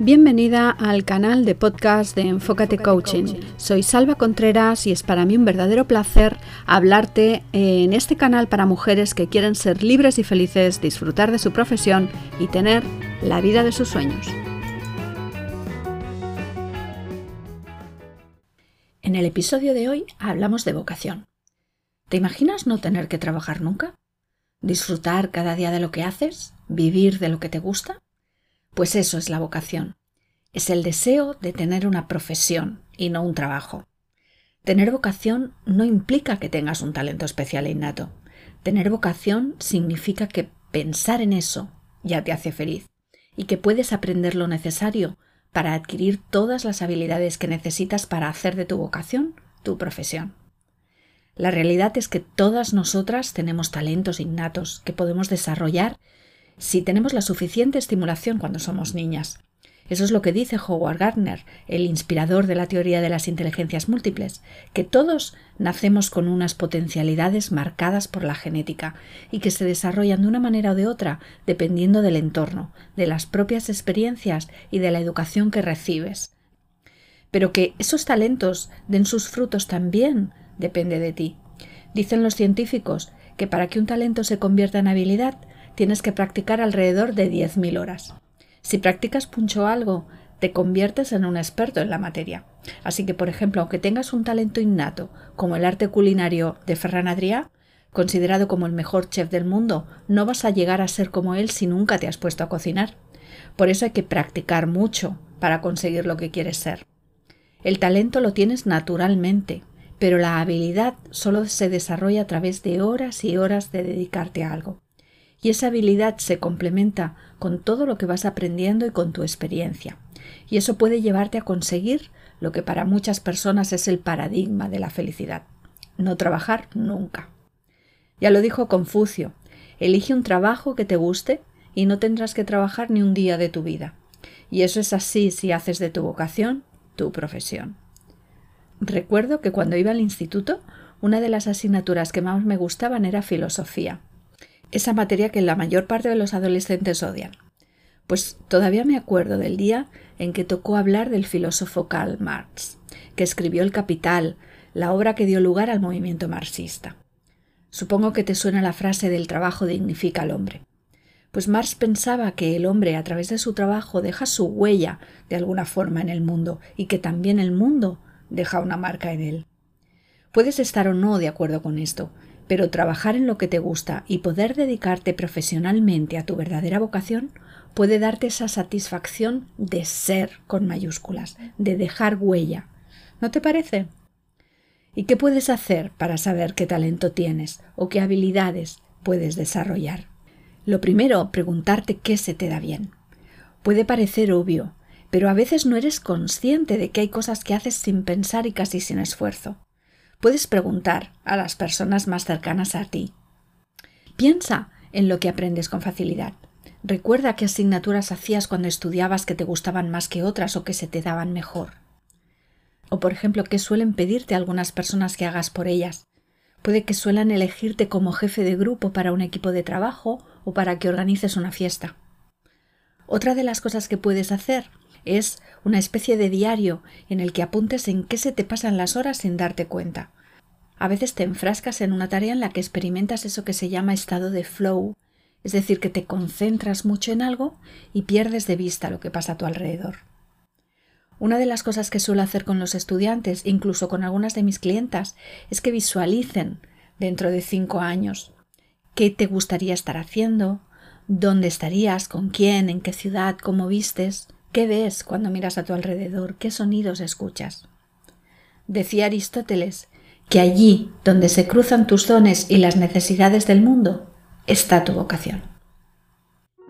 Bienvenida al canal de podcast de Enfócate Coaching. Soy Salva Contreras y es para mí un verdadero placer hablarte en este canal para mujeres que quieren ser libres y felices, disfrutar de su profesión y tener la vida de sus sueños. En el episodio de hoy hablamos de vocación. ¿Te imaginas no tener que trabajar nunca? ¿Disfrutar cada día de lo que haces? ¿Vivir de lo que te gusta? Pues eso es la vocación. Es el deseo de tener una profesión y no un trabajo. Tener vocación no implica que tengas un talento especial e innato. Tener vocación significa que pensar en eso ya te hace feliz y que puedes aprender lo necesario para adquirir todas las habilidades que necesitas para hacer de tu vocación tu profesión. La realidad es que todas nosotras tenemos talentos innatos que podemos desarrollar si tenemos la suficiente estimulación cuando somos niñas. Eso es lo que dice Howard Gardner, el inspirador de la teoría de las inteligencias múltiples, que todos nacemos con unas potencialidades marcadas por la genética y que se desarrollan de una manera o de otra dependiendo del entorno, de las propias experiencias y de la educación que recibes. Pero que esos talentos den sus frutos también depende de ti. Dicen los científicos que para que un talento se convierta en habilidad tienes que practicar alrededor de 10.000 horas. Si practicas mucho algo, te conviertes en un experto en la materia. Así que, por ejemplo, aunque tengas un talento innato, como el arte culinario de Ferran Adrià, considerado como el mejor chef del mundo, no vas a llegar a ser como él si nunca te has puesto a cocinar. Por eso hay que practicar mucho para conseguir lo que quieres ser. El talento lo tienes naturalmente, pero la habilidad solo se desarrolla a través de horas y horas de dedicarte a algo y esa habilidad se complementa con todo lo que vas aprendiendo y con tu experiencia. Y eso puede llevarte a conseguir lo que para muchas personas es el paradigma de la felicidad. No trabajar nunca. Ya lo dijo Confucio, elige un trabajo que te guste y no tendrás que trabajar ni un día de tu vida. Y eso es así si haces de tu vocación tu profesión. Recuerdo que cuando iba al instituto, una de las asignaturas que más me gustaban era filosofía esa materia que la mayor parte de los adolescentes odian. Pues todavía me acuerdo del día en que tocó hablar del filósofo Karl Marx, que escribió El Capital, la obra que dio lugar al movimiento marxista. Supongo que te suena la frase del trabajo dignifica al hombre. Pues Marx pensaba que el hombre a través de su trabajo deja su huella de alguna forma en el mundo y que también el mundo deja una marca en él. Puedes estar o no de acuerdo con esto, pero trabajar en lo que te gusta y poder dedicarte profesionalmente a tu verdadera vocación puede darte esa satisfacción de ser con mayúsculas, de dejar huella. ¿No te parece? ¿Y qué puedes hacer para saber qué talento tienes o qué habilidades puedes desarrollar? Lo primero, preguntarte qué se te da bien. Puede parecer obvio, pero a veces no eres consciente de que hay cosas que haces sin pensar y casi sin esfuerzo. Puedes preguntar a las personas más cercanas a ti. Piensa en lo que aprendes con facilidad. Recuerda qué asignaturas hacías cuando estudiabas que te gustaban más que otras o que se te daban mejor. O por ejemplo, qué suelen pedirte algunas personas que hagas por ellas. Puede que suelan elegirte como jefe de grupo para un equipo de trabajo o para que organices una fiesta. Otra de las cosas que puedes hacer es una especie de diario en el que apuntes en qué se te pasan las horas sin darte cuenta. A veces te enfrascas en una tarea en la que experimentas eso que se llama estado de flow, es decir, que te concentras mucho en algo y pierdes de vista lo que pasa a tu alrededor. Una de las cosas que suelo hacer con los estudiantes, incluso con algunas de mis clientas, es que visualicen dentro de cinco años qué te gustaría estar haciendo, dónde estarías, con quién, en qué ciudad, cómo vistes, ¿Qué ves cuando miras a tu alrededor? ¿Qué sonidos escuchas? Decía Aristóteles que allí donde se cruzan tus dones y las necesidades del mundo está tu vocación.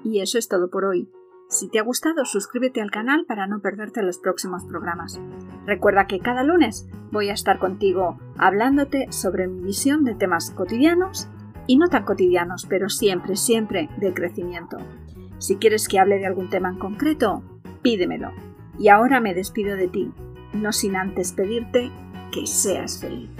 Y eso es todo por hoy. Si te ha gustado, suscríbete al canal para no perderte los próximos programas. Recuerda que cada lunes voy a estar contigo hablándote sobre mi visión de temas cotidianos y no tan cotidianos, pero siempre, siempre de crecimiento. Si quieres que hable de algún tema en concreto, pídemelo. Y ahora me despido de ti, no sin antes pedirte que seas feliz.